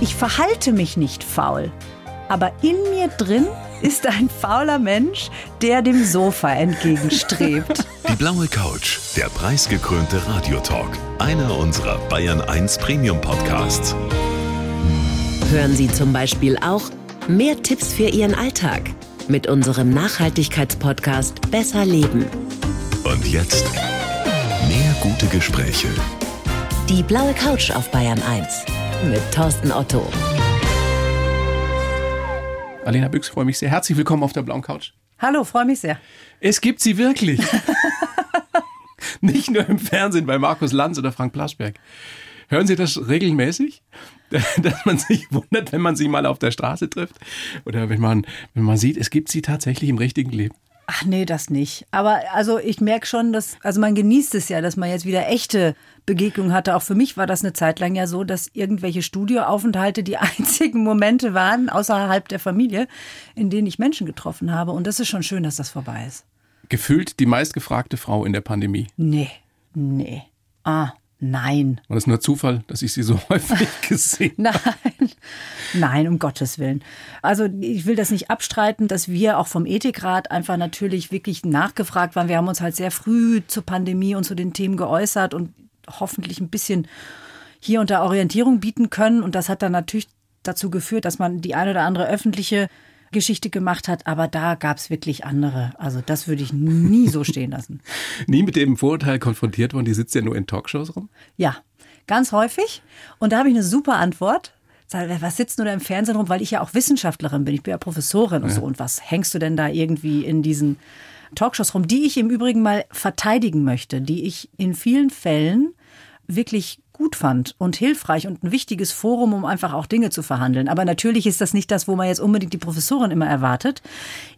Ich verhalte mich nicht faul, aber in mir drin ist ein fauler Mensch, der dem Sofa entgegenstrebt. Die blaue Couch, der preisgekrönte Radiotalk, einer unserer Bayern 1 Premium Podcasts. Hören Sie zum Beispiel auch mehr Tipps für Ihren Alltag mit unserem Nachhaltigkeitspodcast Besser Leben. Und jetzt mehr gute Gespräche. Die blaue Couch auf Bayern 1 mit Thorsten Otto. Alena Büchs, freue mich sehr. Herzlich willkommen auf der blauen Couch. Hallo, freue mich sehr. Es gibt sie wirklich. Nicht nur im Fernsehen bei Markus Lanz oder Frank Plaschberg. Hören Sie das regelmäßig? Dass man sich wundert, wenn man sie mal auf der Straße trifft? Oder wenn man, wenn man sieht, es gibt sie tatsächlich im richtigen Leben? Ach nee, das nicht. Aber also ich merke schon, dass, also man genießt es ja, dass man jetzt wieder echte Begegnungen hatte. Auch für mich war das eine Zeit lang ja so, dass irgendwelche Studioaufenthalte die einzigen Momente waren, außerhalb der Familie, in denen ich Menschen getroffen habe. Und das ist schon schön, dass das vorbei ist. Gefühlt die meistgefragte Frau in der Pandemie. Nee, nee. Ah, Nein. War das nur Zufall, dass ich sie so häufig gesehen habe? Nein, nein, um Gottes Willen. Also ich will das nicht abstreiten, dass wir auch vom Ethikrat einfach natürlich wirklich nachgefragt waren. Wir haben uns halt sehr früh zur Pandemie und zu den Themen geäußert und hoffentlich ein bisschen hier und da Orientierung bieten können. Und das hat dann natürlich dazu geführt, dass man die ein oder andere öffentliche Geschichte gemacht hat, aber da gab es wirklich andere. Also das würde ich nie so stehen lassen. nie mit dem Vorurteil konfrontiert worden, die sitzt ja nur in Talkshows rum? Ja, ganz häufig. Und da habe ich eine super Antwort. Was sitzt du da im Fernsehen rum? Weil ich ja auch Wissenschaftlerin bin. Ich bin ja Professorin und ja. so. Und was hängst du denn da irgendwie in diesen Talkshows rum, die ich im Übrigen mal verteidigen möchte, die ich in vielen Fällen wirklich gut fand und hilfreich und ein wichtiges Forum, um einfach auch Dinge zu verhandeln. Aber natürlich ist das nicht das, wo man jetzt unbedingt die Professorin immer erwartet.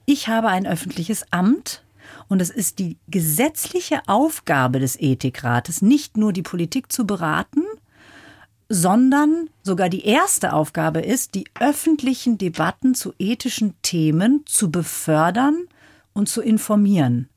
Ich habe ein öffentliches Amt und es ist die gesetzliche Aufgabe des Ethikrates, nicht nur die Politik zu beraten, sondern sogar die erste Aufgabe ist, die öffentlichen Debatten zu ethischen Themen zu befördern und zu informieren.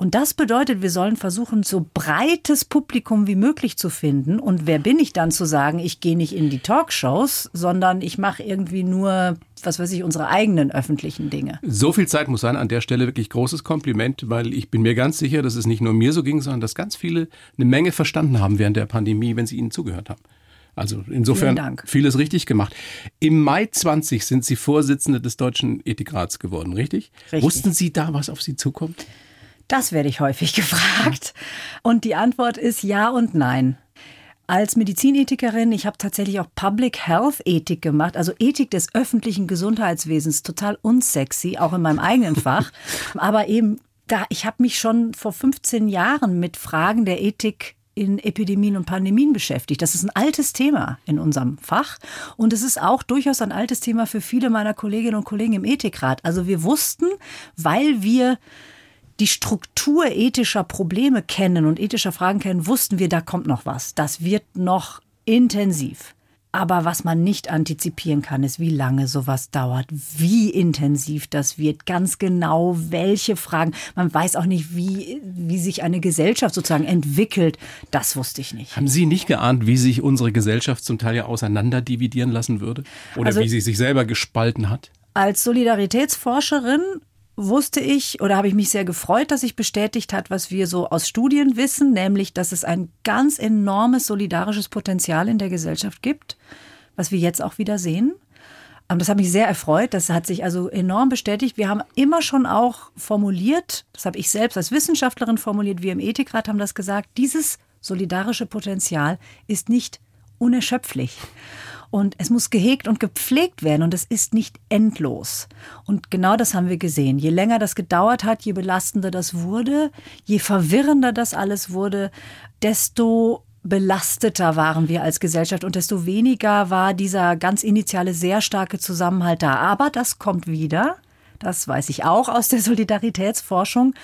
Und das bedeutet, wir sollen versuchen, so breites Publikum wie möglich zu finden. Und wer bin ich dann zu sagen, ich gehe nicht in die Talkshows, sondern ich mache irgendwie nur, was weiß ich, unsere eigenen öffentlichen Dinge. So viel Zeit muss sein. An der Stelle wirklich großes Kompliment, weil ich bin mir ganz sicher, dass es nicht nur mir so ging, sondern dass ganz viele eine Menge verstanden haben während der Pandemie, wenn sie ihnen zugehört haben. Also insofern vieles richtig gemacht. Im Mai 20 sind Sie Vorsitzende des Deutschen Ethikrats geworden, richtig? richtig? Wussten Sie da, was auf Sie zukommt? Das werde ich häufig gefragt. Und die Antwort ist ja und nein. Als Medizinethikerin, ich habe tatsächlich auch Public Health Ethik gemacht, also Ethik des öffentlichen Gesundheitswesens, total unsexy, auch in meinem eigenen Fach. Aber eben da, ich habe mich schon vor 15 Jahren mit Fragen der Ethik in Epidemien und Pandemien beschäftigt. Das ist ein altes Thema in unserem Fach und es ist auch durchaus ein altes Thema für viele meiner Kolleginnen und Kollegen im Ethikrat. Also wir wussten, weil wir die Struktur ethischer Probleme kennen und ethischer Fragen kennen, wussten wir, da kommt noch was. Das wird noch intensiv. Aber was man nicht antizipieren kann, ist, wie lange sowas dauert, wie intensiv das wird, ganz genau welche Fragen. Man weiß auch nicht, wie, wie sich eine Gesellschaft sozusagen entwickelt. Das wusste ich nicht. Haben Sie nicht geahnt, wie sich unsere Gesellschaft zum Teil ja auseinanderdividieren lassen würde? Oder also, wie sie sich selber gespalten hat? Als Solidaritätsforscherin wusste ich oder habe ich mich sehr gefreut, dass sich bestätigt hat, was wir so aus Studien wissen, nämlich, dass es ein ganz enormes solidarisches Potenzial in der Gesellschaft gibt, was wir jetzt auch wieder sehen. Ähm, das hat mich sehr erfreut. Das hat sich also enorm bestätigt. Wir haben immer schon auch formuliert, das habe ich selbst als Wissenschaftlerin formuliert, wir im Ethikrat haben das gesagt, dieses solidarische Potenzial ist nicht unerschöpflich. Und es muss gehegt und gepflegt werden und es ist nicht endlos. Und genau das haben wir gesehen. Je länger das gedauert hat, je belastender das wurde, je verwirrender das alles wurde, desto belasteter waren wir als Gesellschaft und desto weniger war dieser ganz initiale, sehr starke Zusammenhalt da. Aber das kommt wieder. Das weiß ich auch aus der Solidaritätsforschung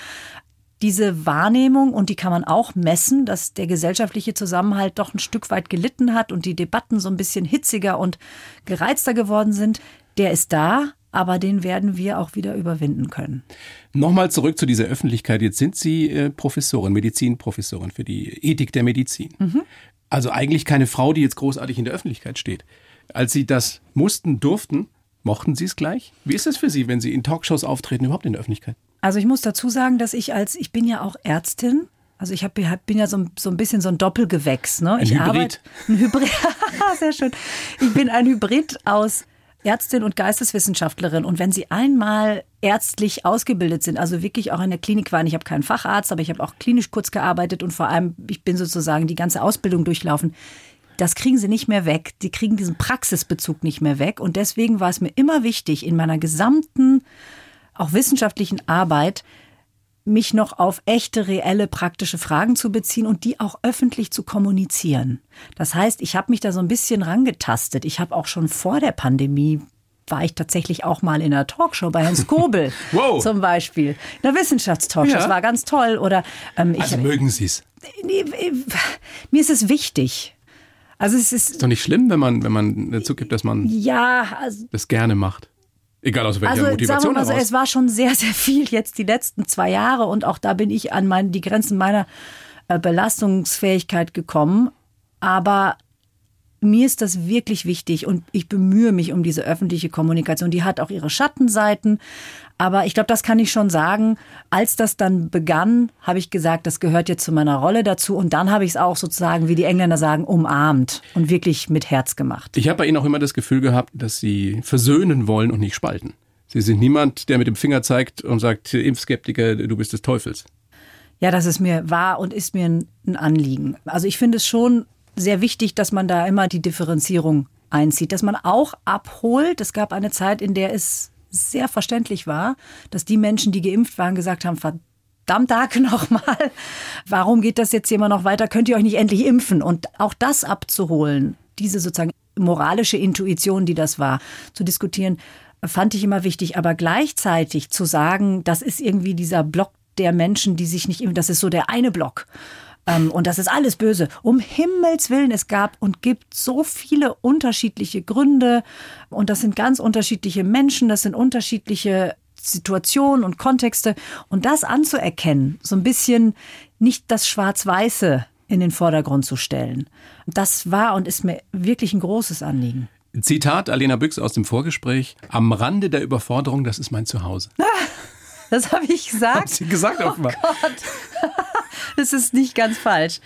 diese Wahrnehmung, und die kann man auch messen, dass der gesellschaftliche Zusammenhalt doch ein Stück weit gelitten hat und die Debatten so ein bisschen hitziger und gereizter geworden sind, der ist da, aber den werden wir auch wieder überwinden können. Nochmal zurück zu dieser Öffentlichkeit. Jetzt sind Sie äh, Professorin, Medizinprofessorin für die Ethik der Medizin. Mhm. Also eigentlich keine Frau, die jetzt großartig in der Öffentlichkeit steht. Als Sie das mussten, durften, mochten Sie es gleich? Wie ist es für Sie, wenn Sie in Talkshows auftreten, überhaupt in der Öffentlichkeit? Also ich muss dazu sagen, dass ich als, ich bin ja auch Ärztin also ich hab, bin ja so, so ein bisschen so ein Doppelgewächs. Ne? Ein ich Hybrid. Arbeite, ein Hybrid. Sehr schön. Ich bin ein Hybrid aus Ärztin und Geisteswissenschaftlerin. Und wenn Sie einmal ärztlich ausgebildet sind, also wirklich auch in der Klinik waren, ich habe keinen Facharzt, aber ich habe auch klinisch kurz gearbeitet und vor allem, ich bin sozusagen die ganze Ausbildung durchlaufen. Das kriegen sie nicht mehr weg. Die kriegen diesen Praxisbezug nicht mehr weg. Und deswegen war es mir immer wichtig, in meiner gesamten, auch wissenschaftlichen Arbeit, mich noch auf echte, reelle, praktische Fragen zu beziehen und die auch öffentlich zu kommunizieren. Das heißt, ich habe mich da so ein bisschen rangetastet. Ich habe auch schon vor der Pandemie war ich tatsächlich auch mal in einer Talkshow bei Herrn Skobel wow. zum Beispiel. In einer Wissenschaftstalkshow. Ja. Das war ganz toll. Oder, ähm, also mögen Sie es? Mir ist es wichtig. Also es ist, ist doch nicht schlimm, wenn man, wenn man dazu gibt, dass man ja, also, das gerne macht. Egal aus welcher also, Motivation sagen wir mal so. Es war schon sehr, sehr viel jetzt die letzten zwei Jahre und auch da bin ich an mein, die Grenzen meiner äh, Belastungsfähigkeit gekommen. Aber mir ist das wirklich wichtig und ich bemühe mich um diese öffentliche Kommunikation. Die hat auch ihre Schattenseiten. Aber ich glaube, das kann ich schon sagen. Als das dann begann, habe ich gesagt, das gehört jetzt zu meiner Rolle dazu. Und dann habe ich es auch sozusagen, wie die Engländer sagen, umarmt und wirklich mit Herz gemacht. Ich habe bei Ihnen auch immer das Gefühl gehabt, dass Sie versöhnen wollen und nicht spalten. Sie sind niemand, der mit dem Finger zeigt und sagt, Impfskeptiker, du bist des Teufels. Ja, das ist mir wahr und ist mir ein Anliegen. Also ich finde es schon sehr wichtig, dass man da immer die Differenzierung einzieht, dass man auch abholt. Es gab eine Zeit, in der es sehr verständlich war, dass die Menschen, die geimpft waren, gesagt haben, verdammt Tag nochmal, warum geht das jetzt immer noch weiter? Könnt ihr euch nicht endlich impfen? Und auch das abzuholen, diese sozusagen moralische Intuition, die das war, zu diskutieren, fand ich immer wichtig. Aber gleichzeitig zu sagen, das ist irgendwie dieser Block der Menschen, die sich nicht impfen, das ist so der eine Block. Ähm, und das ist alles böse. Um Himmels Willen, es gab und gibt so viele unterschiedliche Gründe. Und das sind ganz unterschiedliche Menschen, das sind unterschiedliche Situationen und Kontexte. Und das anzuerkennen, so ein bisschen nicht das Schwarz-Weiße in den Vordergrund zu stellen. Das war und ist mir wirklich ein großes Anliegen. Zitat Alena Büchs aus dem Vorgespräch. Am Rande der Überforderung, das ist mein Zuhause. Das habe ich gesagt. Haben Sie gesagt oh offenbar. Gott. Das ist nicht ganz falsch.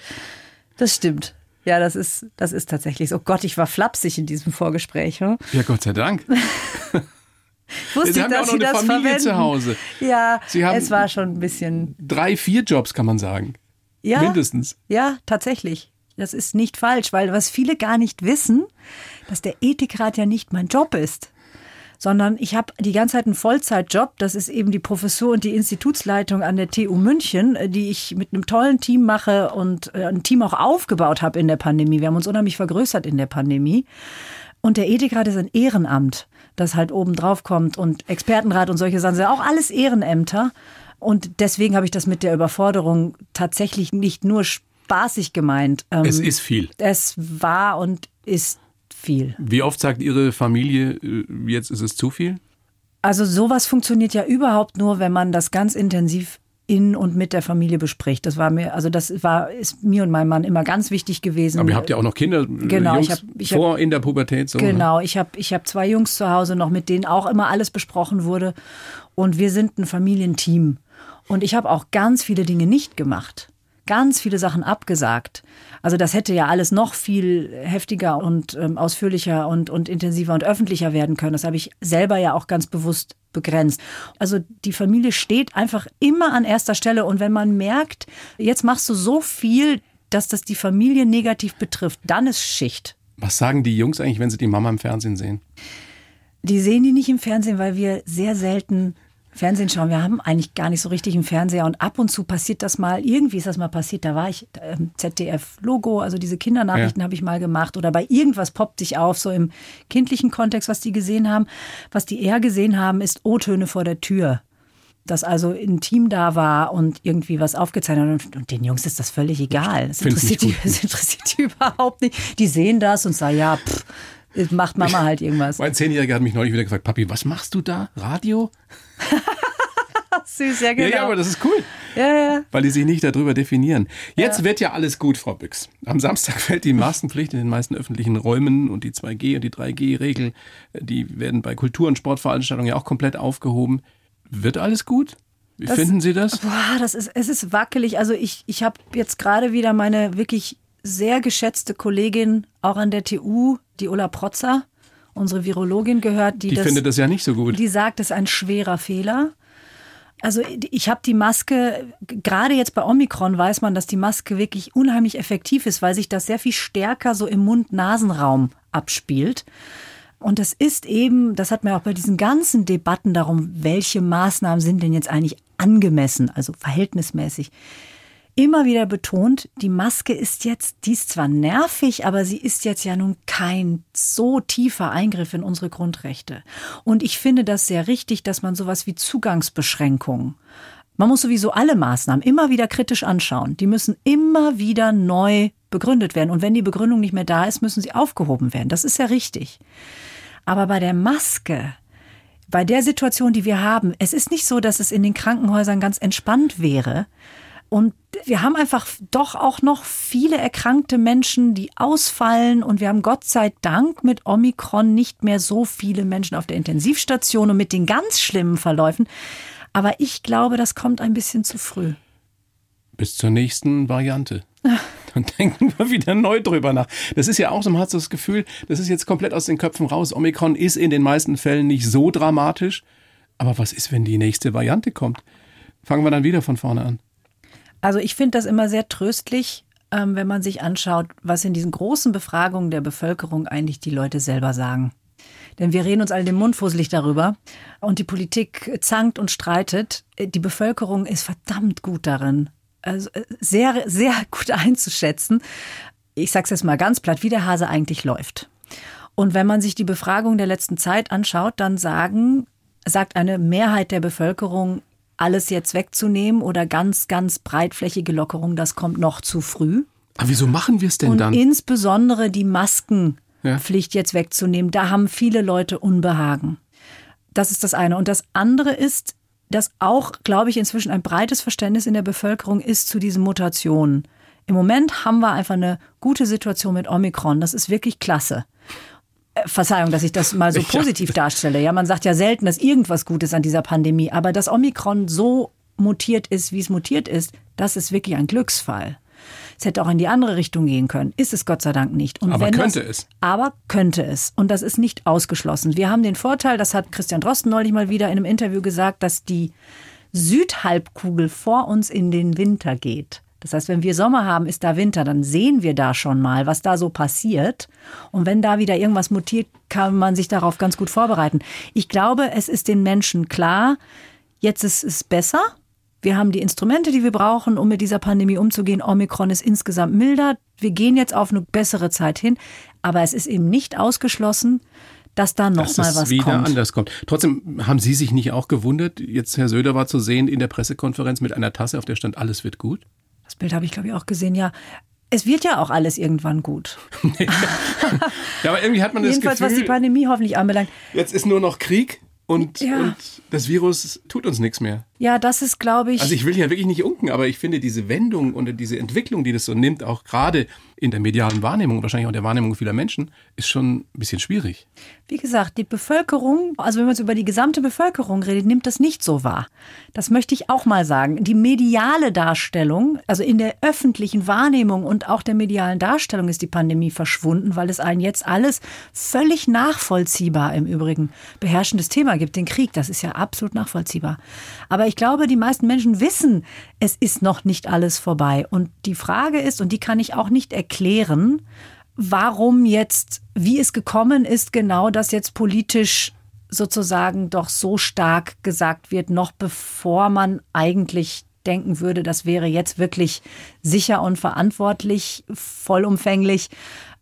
Das stimmt. Ja, das ist, das ist tatsächlich so. Oh Gott, ich war flapsig in diesem Vorgespräch. Hm? Ja, Gott sei Dank. Wusste Sie ich, haben ja auch dass noch Sie eine das Familie verwenden. zu Hause. Ja, Sie haben es war schon ein bisschen. Drei, vier Jobs, kann man sagen. Ja, Mindestens. Ja, tatsächlich. Das ist nicht falsch, weil was viele gar nicht wissen, dass der Ethikrat ja nicht mein Job ist sondern ich habe die ganze Zeit einen Vollzeitjob. Das ist eben die Professur und die Institutsleitung an der TU München, äh, die ich mit einem tollen Team mache und äh, ein Team auch aufgebaut habe in der Pandemie. Wir haben uns unheimlich vergrößert in der Pandemie. Und der Ethikrat ist ein Ehrenamt, das halt oben drauf kommt und Expertenrat und solche Sachen sind auch alles Ehrenämter. Und deswegen habe ich das mit der Überforderung tatsächlich nicht nur spaßig gemeint. Es ist viel. Es war und ist viel. Wie oft sagt Ihre Familie, äh, jetzt ist es zu viel? Also sowas funktioniert ja überhaupt nur, wenn man das ganz intensiv in und mit der Familie bespricht. Das war mir, also das war, ist mir und meinem Mann immer ganz wichtig gewesen. Aber ihr habt ja auch noch Kinder, äh, genau, Jungs ich hab, ich vor hab, in der Pubertät. So, genau, ne? ich habe ich hab zwei Jungs zu Hause noch, mit denen auch immer alles besprochen wurde. Und wir sind ein Familienteam. Und ich habe auch ganz viele Dinge nicht gemacht ganz viele Sachen abgesagt. Also das hätte ja alles noch viel heftiger und ähm, ausführlicher und, und intensiver und öffentlicher werden können. Das habe ich selber ja auch ganz bewusst begrenzt. Also die Familie steht einfach immer an erster Stelle. Und wenn man merkt, jetzt machst du so viel, dass das die Familie negativ betrifft, dann ist Schicht. Was sagen die Jungs eigentlich, wenn sie die Mama im Fernsehen sehen? Die sehen die nicht im Fernsehen, weil wir sehr selten Fernsehen schauen. Wir haben eigentlich gar nicht so richtig einen Fernseher und ab und zu passiert das mal. Irgendwie ist das mal passiert. Da war ich ähm, ZDF-Logo, also diese Kindernachrichten ja. habe ich mal gemacht oder bei irgendwas poppt sich auf, so im kindlichen Kontext, was die gesehen haben. Was die eher gesehen haben, ist O-Töne vor der Tür. Dass also ein Team da war und irgendwie was aufgezeichnet hat. Und den Jungs ist das völlig egal. Das interessiert, die, das interessiert die überhaupt nicht. Die sehen das und sagen, ja, pff, macht Mama halt irgendwas. Mein Zehnjähriger hat mich neulich wieder gefragt, Papi, was machst du da? Radio? Süß, ja genau. Ja, ja, aber das ist cool. Ja, ja. Weil die sich nicht darüber definieren. Jetzt ja. wird ja alles gut, Frau Büchs. Am Samstag fällt die Maskenpflicht in den meisten öffentlichen Räumen und die 2G- und die 3G-Regel, die werden bei Kultur- und Sportveranstaltungen ja auch komplett aufgehoben. Wird alles gut? Wie das, finden Sie das? Boah, das ist, es ist wackelig. Also ich, ich habe jetzt gerade wieder meine wirklich sehr geschätzte Kollegin auch an der TU, die Ulla Protzer, unsere Virologin gehört, die, die das, findet das ja nicht so gut. Die sagt, es ist ein schwerer Fehler. Also ich habe die Maske, gerade jetzt bei Omikron weiß man, dass die Maske wirklich unheimlich effektiv ist, weil sich das sehr viel stärker so im Mund-Nasen-Raum abspielt. Und das ist eben, das hat man auch bei diesen ganzen Debatten darum, welche Maßnahmen sind denn jetzt eigentlich angemessen, also verhältnismäßig, immer wieder betont, die Maske ist jetzt, die ist zwar nervig, aber sie ist jetzt ja nun kein so tiefer Eingriff in unsere Grundrechte. Und ich finde das sehr richtig, dass man sowas wie Zugangsbeschränkungen man muss sowieso alle Maßnahmen immer wieder kritisch anschauen. Die müssen immer wieder neu begründet werden. Und wenn die Begründung nicht mehr da ist, müssen sie aufgehoben werden. Das ist ja richtig. Aber bei der Maske, bei der Situation, die wir haben, es ist nicht so, dass es in den Krankenhäusern ganz entspannt wäre. Und wir haben einfach doch auch noch viele erkrankte Menschen, die ausfallen. Und wir haben Gott sei Dank mit Omikron nicht mehr so viele Menschen auf der Intensivstation und mit den ganz schlimmen Verläufen. Aber ich glaube, das kommt ein bisschen zu früh. Bis zur nächsten Variante. Dann denken wir wieder neu drüber nach. Das ist ja auch so, man hat so das Gefühl, das ist jetzt komplett aus den Köpfen raus. Omikron ist in den meisten Fällen nicht so dramatisch. Aber was ist, wenn die nächste Variante kommt? Fangen wir dann wieder von vorne an. Also ich finde das immer sehr tröstlich, ähm, wenn man sich anschaut, was in diesen großen Befragungen der Bevölkerung eigentlich die Leute selber sagen. Denn wir reden uns alle den Mund fusselig darüber und die Politik zankt und streitet. Die Bevölkerung ist verdammt gut darin, also äh, sehr, sehr gut einzuschätzen. Ich sage es jetzt mal ganz platt, wie der Hase eigentlich läuft. Und wenn man sich die Befragung der letzten Zeit anschaut, dann sagen, sagt eine Mehrheit der Bevölkerung, alles jetzt wegzunehmen oder ganz, ganz breitflächige Lockerung, das kommt noch zu früh. Aber wieso machen wir es denn und dann? Insbesondere die Maskenpflicht ja. jetzt wegzunehmen, da haben viele Leute Unbehagen. Das ist das eine. Und das andere ist, dass auch, glaube ich, inzwischen ein breites Verständnis in der Bevölkerung ist zu diesen Mutationen. Im Moment haben wir einfach eine gute Situation mit Omikron. Das ist wirklich klasse. Verzeihung, dass ich das mal so positiv darstelle. Ja, man sagt ja selten, dass irgendwas Gutes an dieser Pandemie, aber dass Omikron so mutiert ist, wie es mutiert ist, das ist wirklich ein Glücksfall. Es hätte auch in die andere Richtung gehen können. Ist es Gott sei Dank nicht. Und aber könnte das, es. Aber könnte es. Und das ist nicht ausgeschlossen. Wir haben den Vorteil, das hat Christian Drosten neulich mal wieder in einem Interview gesagt, dass die Südhalbkugel vor uns in den Winter geht. Das heißt, wenn wir Sommer haben, ist da Winter, dann sehen wir da schon mal, was da so passiert. Und wenn da wieder irgendwas mutiert, kann man sich darauf ganz gut vorbereiten. Ich glaube, es ist den Menschen klar, jetzt ist es besser. Wir haben die Instrumente, die wir brauchen, um mit dieser Pandemie umzugehen. Omikron ist insgesamt milder. Wir gehen jetzt auf eine bessere Zeit hin. Aber es ist eben nicht ausgeschlossen, dass da noch dass mal was wieder kommt. anders kommt. Trotzdem haben Sie sich nicht auch gewundert, jetzt Herr Söder war zu sehen in der Pressekonferenz mit einer Tasse, auf der stand, alles wird gut? Das Bild habe ich, glaube ich, auch gesehen, ja. Es wird ja auch alles irgendwann gut. ja, aber irgendwie hat man das Jedenfalls, Gefühl, was die Pandemie hoffentlich anbelangt. Jetzt ist nur noch Krieg und, ja. und das Virus tut uns nichts mehr. Ja, das ist, glaube ich. Also ich will ja wirklich nicht unken, aber ich finde diese Wendung und diese Entwicklung, die das so nimmt, auch gerade in der medialen Wahrnehmung, wahrscheinlich auch in der Wahrnehmung vieler Menschen, ist schon ein bisschen schwierig. Wie gesagt, die Bevölkerung, also wenn man jetzt über die gesamte Bevölkerung redet, nimmt das nicht so wahr. Das möchte ich auch mal sagen. Die mediale Darstellung, also in der öffentlichen Wahrnehmung und auch der medialen Darstellung ist die Pandemie verschwunden, weil es einen jetzt alles völlig nachvollziehbar im Übrigen beherrschendes Thema gibt, den Krieg. Das ist ja absolut nachvollziehbar. Aber ich glaube, die meisten Menschen wissen, es ist noch nicht alles vorbei. Und die Frage ist, und die kann ich auch nicht erklären, warum jetzt, wie es gekommen ist, genau dass jetzt politisch sozusagen doch so stark gesagt wird, noch bevor man eigentlich denken würde, das wäre jetzt wirklich sicher und verantwortlich, vollumfänglich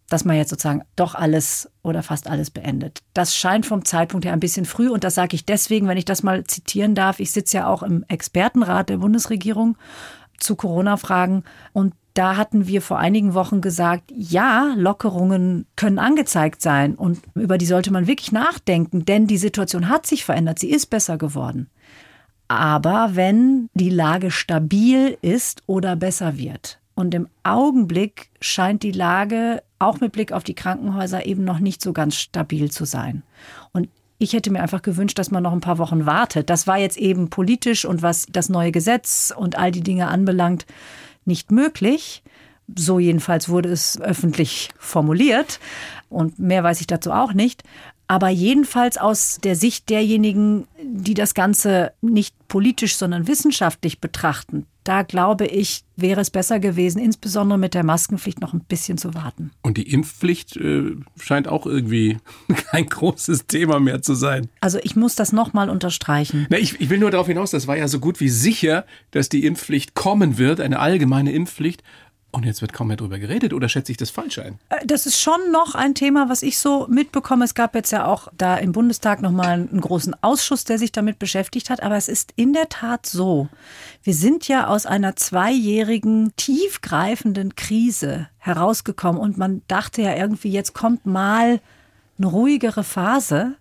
dass man jetzt sozusagen doch alles oder fast alles beendet. Das scheint vom Zeitpunkt her ein bisschen früh und das sage ich deswegen, wenn ich das mal zitieren darf. Ich sitze ja auch im Expertenrat der Bundesregierung zu Corona-Fragen und da hatten wir vor einigen Wochen gesagt, ja, Lockerungen können angezeigt sein und über die sollte man wirklich nachdenken, denn die Situation hat sich verändert, sie ist besser geworden. aber wenn die Lage stabil ist oder besser wird. Und im Augenblick scheint die Lage auch mit Blick auf die Krankenhäuser eben noch nicht so ganz stabil zu sein. Und ich hätte mir einfach gewünscht, dass man noch ein paar Wochen wartet. Das war jetzt eben politisch und was das neue Gesetz und all die Dinge anbelangt, nicht möglich. So jedenfalls wurde es öffentlich formuliert. Und mehr weiß ich dazu auch nicht. Aber jedenfalls aus der Sicht derjenigen, die das Ganze nicht politisch, sondern wissenschaftlich betrachten, da glaube ich, wäre es besser gewesen, insbesondere mit der Maskenpflicht noch ein bisschen zu warten. Und die Impfpflicht äh, scheint auch irgendwie kein großes Thema mehr zu sein. Also ich muss das nochmal unterstreichen. Na, ich, ich will nur darauf hinaus, das war ja so gut wie sicher, dass die Impfpflicht kommen wird, eine allgemeine Impfpflicht. Und jetzt wird kaum mehr darüber geredet oder schätze ich das falsch ein? Äh, das ist schon noch ein Thema, was ich so mitbekomme. Es gab jetzt ja auch da im Bundestag nochmal einen großen Ausschuss, der sich damit beschäftigt hat. Aber es ist in der Tat so. Wir sind ja aus einer zweijährigen, tiefgreifenden Krise herausgekommen und man dachte ja irgendwie, jetzt kommt mal eine ruhigere Phase.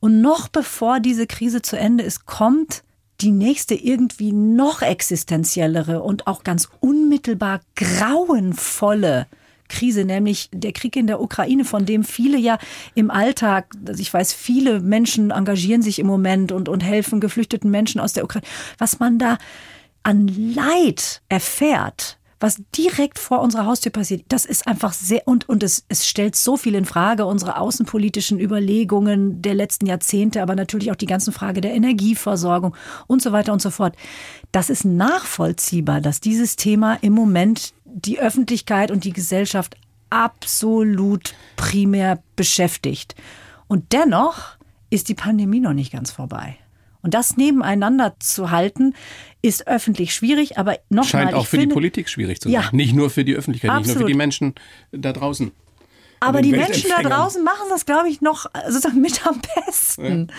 Und noch bevor diese Krise zu Ende ist, kommt die nächste irgendwie noch existenziellere und auch ganz unmittelbar grauenvolle Krise, nämlich der Krieg in der Ukraine, von dem viele ja im Alltag, also ich weiß, viele Menschen engagieren sich im Moment und, und helfen geflüchteten Menschen aus der Ukraine. Was man da an Leid erfährt, was direkt vor unserer Haustür passiert, das ist einfach sehr, und, und es, es stellt so viel in Frage, unsere außenpolitischen Überlegungen der letzten Jahrzehnte, aber natürlich auch die ganzen Frage der Energieversorgung und so weiter und so fort. Das ist nachvollziehbar, dass dieses Thema im Moment die Öffentlichkeit und die Gesellschaft absolut primär beschäftigt. Und dennoch ist die Pandemie noch nicht ganz vorbei. Und das nebeneinander zu halten, ist öffentlich schwierig, aber nochmal. Scheint auch für finde, die Politik schwierig zu sein. Ja, nicht nur für die Öffentlichkeit, absolut. nicht nur für die Menschen da draußen. Aber die Menschen da draußen machen das, glaube ich, noch sozusagen mit am besten. Ja.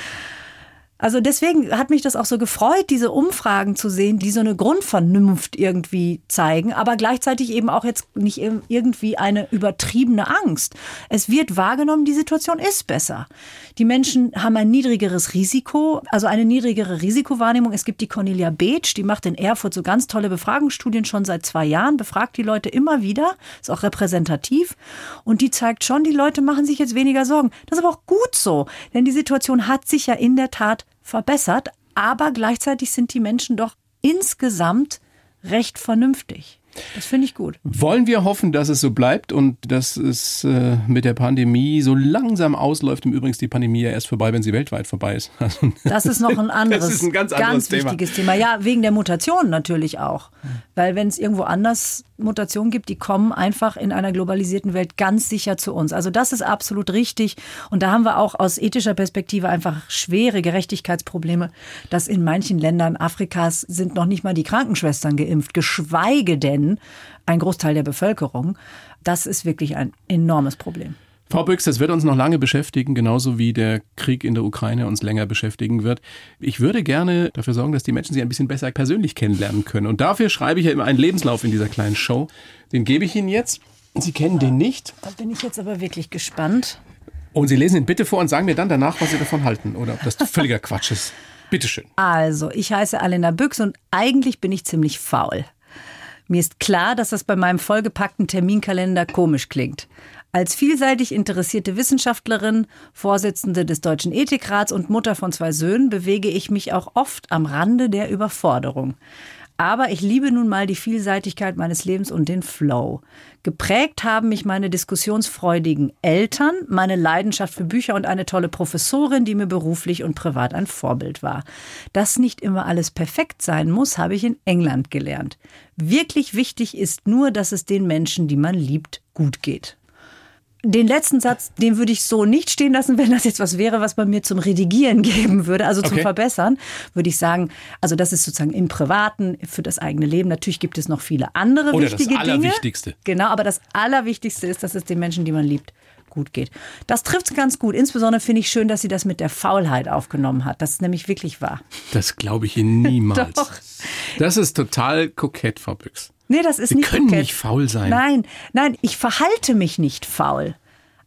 Also deswegen hat mich das auch so gefreut, diese Umfragen zu sehen, die so eine Grundvernunft irgendwie zeigen, aber gleichzeitig eben auch jetzt nicht irgendwie eine übertriebene Angst. Es wird wahrgenommen, die Situation ist besser. Die Menschen haben ein niedrigeres Risiko, also eine niedrigere Risikowahrnehmung. Es gibt die Cornelia Beetsch, die macht in Erfurt so ganz tolle Befragungsstudien schon seit zwei Jahren, befragt die Leute immer wieder, ist auch repräsentativ und die zeigt schon, die Leute machen sich jetzt weniger Sorgen. Das ist aber auch gut so, denn die Situation hat sich ja in der Tat verbessert, aber gleichzeitig sind die Menschen doch insgesamt recht vernünftig. Das finde ich gut. Wollen wir hoffen, dass es so bleibt und dass es äh, mit der Pandemie so langsam ausläuft. Im Übrigen ist die Pandemie ja erst vorbei, wenn sie weltweit vorbei ist. Also, das ist noch ein anderes, das ist ein ganz, ganz Thema. wichtiges Thema. Ja, wegen der Mutation natürlich auch. Weil wenn es irgendwo anders Mutationen gibt, die kommen einfach in einer globalisierten Welt ganz sicher zu uns. Also das ist absolut richtig. Und da haben wir auch aus ethischer Perspektive einfach schwere Gerechtigkeitsprobleme, dass in manchen Ländern Afrikas sind noch nicht mal die Krankenschwestern geimpft, geschweige denn ein Großteil der Bevölkerung. Das ist wirklich ein enormes Problem. Frau Büchs, das wird uns noch lange beschäftigen, genauso wie der Krieg in der Ukraine uns länger beschäftigen wird. Ich würde gerne dafür sorgen, dass die Menschen sich ein bisschen besser persönlich kennenlernen können. Und dafür schreibe ich ja immer einen Lebenslauf in dieser kleinen Show. Den gebe ich Ihnen jetzt. Sie kennen den nicht. Da bin ich jetzt aber wirklich gespannt. Und Sie lesen ihn bitte vor und sagen mir dann danach, was Sie davon halten oder ob das völliger Quatsch ist. Bitteschön. Also, ich heiße Alena Büchs und eigentlich bin ich ziemlich faul. Mir ist klar, dass das bei meinem vollgepackten Terminkalender komisch klingt. Als vielseitig interessierte Wissenschaftlerin, Vorsitzende des Deutschen Ethikrats und Mutter von zwei Söhnen bewege ich mich auch oft am Rande der Überforderung. Aber ich liebe nun mal die Vielseitigkeit meines Lebens und den Flow. Geprägt haben mich meine diskussionsfreudigen Eltern, meine Leidenschaft für Bücher und eine tolle Professorin, die mir beruflich und privat ein Vorbild war. Dass nicht immer alles perfekt sein muss, habe ich in England gelernt. Wirklich wichtig ist nur, dass es den Menschen, die man liebt, gut geht den letzten Satz, den würde ich so nicht stehen lassen, wenn das jetzt was wäre, was man mir zum Redigieren geben würde, also zum okay. Verbessern, würde ich sagen, also das ist sozusagen im Privaten, für das eigene Leben. Natürlich gibt es noch viele andere Oder wichtige Dinge. das Allerwichtigste. Dinge. Genau, aber das Allerwichtigste ist, dass es den Menschen, die man liebt, gut geht. Das trifft es ganz gut. Insbesondere finde ich schön, dass sie das mit der Faulheit aufgenommen hat. Das ist nämlich wirklich wahr. Das glaube ich Ihnen niemals. Doch. Das ist total kokett, Frau Büchs. Nee, das ist Sie nicht können kokett. nicht faul sein. Nein, nein, ich verhalte mich nicht faul.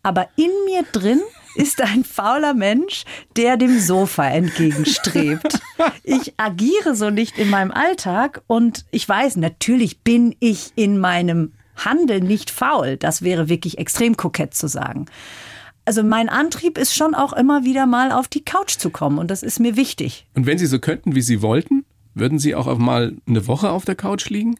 Aber in mir drin ist ein fauler Mensch, der dem Sofa entgegenstrebt. Ich agiere so nicht in meinem Alltag und ich weiß, natürlich bin ich in meinem Handeln nicht faul. Das wäre wirklich extrem kokett zu sagen. Also mein Antrieb ist schon auch immer wieder mal auf die Couch zu kommen und das ist mir wichtig. Und wenn Sie so könnten, wie Sie wollten, würden Sie auch mal eine Woche auf der Couch liegen?